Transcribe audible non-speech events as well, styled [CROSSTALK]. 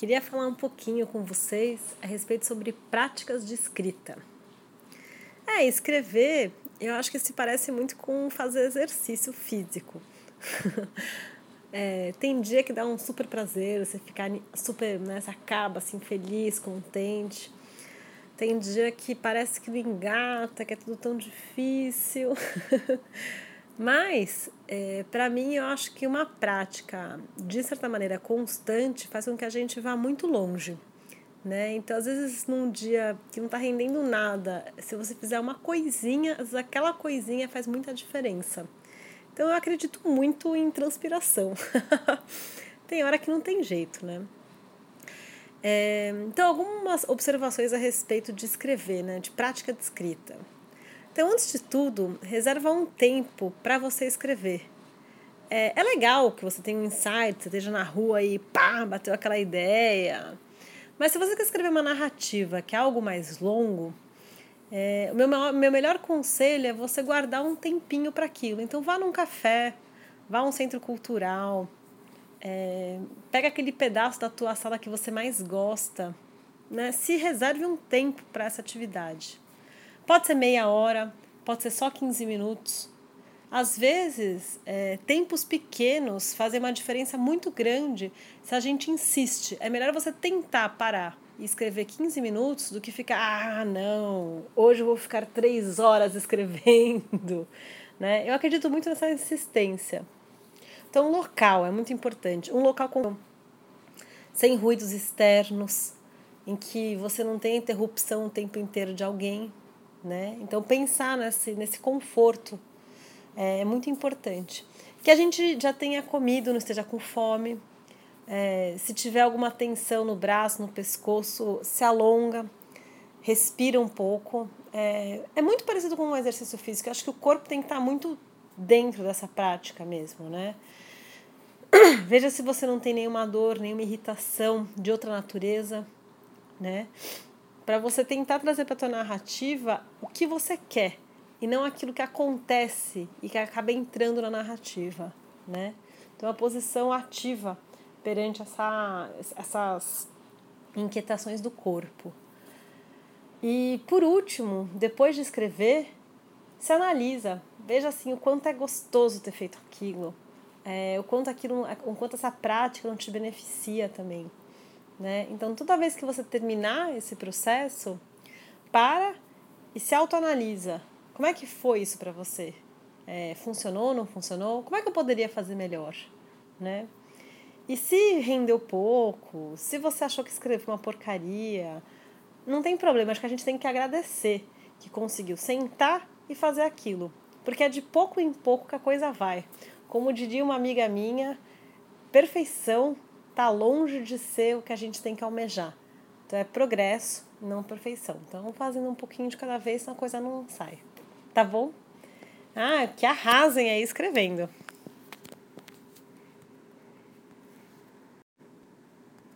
queria falar um pouquinho com vocês a respeito sobre práticas de escrita. É, escrever, eu acho que se parece muito com fazer exercício físico. [LAUGHS] é, tem dia que dá um super prazer, você ficar super, né, você acaba assim feliz, contente. Tem dia que parece que não engata, que é tudo tão difícil. [LAUGHS] Mas, é, para mim, eu acho que uma prática, de certa maneira, constante, faz com que a gente vá muito longe. Né? Então, às vezes, num dia que não está rendendo nada, se você fizer uma coisinha, aquela coisinha faz muita diferença. Então, eu acredito muito em transpiração. [LAUGHS] tem hora que não tem jeito, né? É, então, algumas observações a respeito de escrever, né? De prática de escrita. Então, antes de tudo, reserva um tempo para você escrever. É, é legal que você tenha um insight, você esteja na rua e pá, bateu aquela ideia. Mas se você quer escrever uma narrativa que é algo mais longo, é, o meu, meu melhor conselho é você guardar um tempinho para aquilo. Então, vá num café, vá a um centro cultural, é, pega aquele pedaço da tua sala que você mais gosta, né? se reserve um tempo para essa atividade. Pode ser meia hora, pode ser só 15 minutos. Às vezes, é, tempos pequenos fazem uma diferença muito grande se a gente insiste. É melhor você tentar parar e escrever 15 minutos do que ficar, ah, não, hoje eu vou ficar três horas escrevendo. [LAUGHS] Né? Eu acredito muito nessa insistência. Então, local é muito importante. Um local com sem ruídos externos, em que você não tem interrupção o tempo inteiro de alguém, né? Então pensar nesse, nesse conforto é, é muito importante. Que a gente já tenha comido, não esteja com fome. É, se tiver alguma tensão no braço, no pescoço, se alonga, respira um pouco. É, é muito parecido com um exercício físico. Eu acho que o corpo tem que estar muito dentro dessa prática mesmo, né? [CLEARS THROAT] Veja se você não tem nenhuma dor, nenhuma irritação de outra natureza, né? Para você tentar trazer para tua narrativa o que você quer e não aquilo que acontece e que acaba entrando na narrativa, né? Então a posição ativa perante essa, essas inquietações do corpo. E por último, depois de escrever, se analisa, veja assim o quanto é gostoso ter feito aquilo, é, o quanto aquilo, o quanto essa prática não te beneficia também. Né? Então, toda vez que você terminar esse processo, para e se autoanalisa. Como é que foi isso para você? É, funcionou, não funcionou? Como é que eu poderia fazer melhor? Né? E se rendeu pouco, se você achou que escreveu uma porcaria, não tem problema, acho que a gente tem que agradecer que conseguiu sentar e fazer aquilo. Porque é de pouco em pouco que a coisa vai. Como diria uma amiga minha, perfeição está longe de ser o que a gente tem que almejar. Então é progresso, não perfeição. Então fazendo um pouquinho de cada vez, a coisa não sai. Tá bom? Ah, que arrasem aí escrevendo.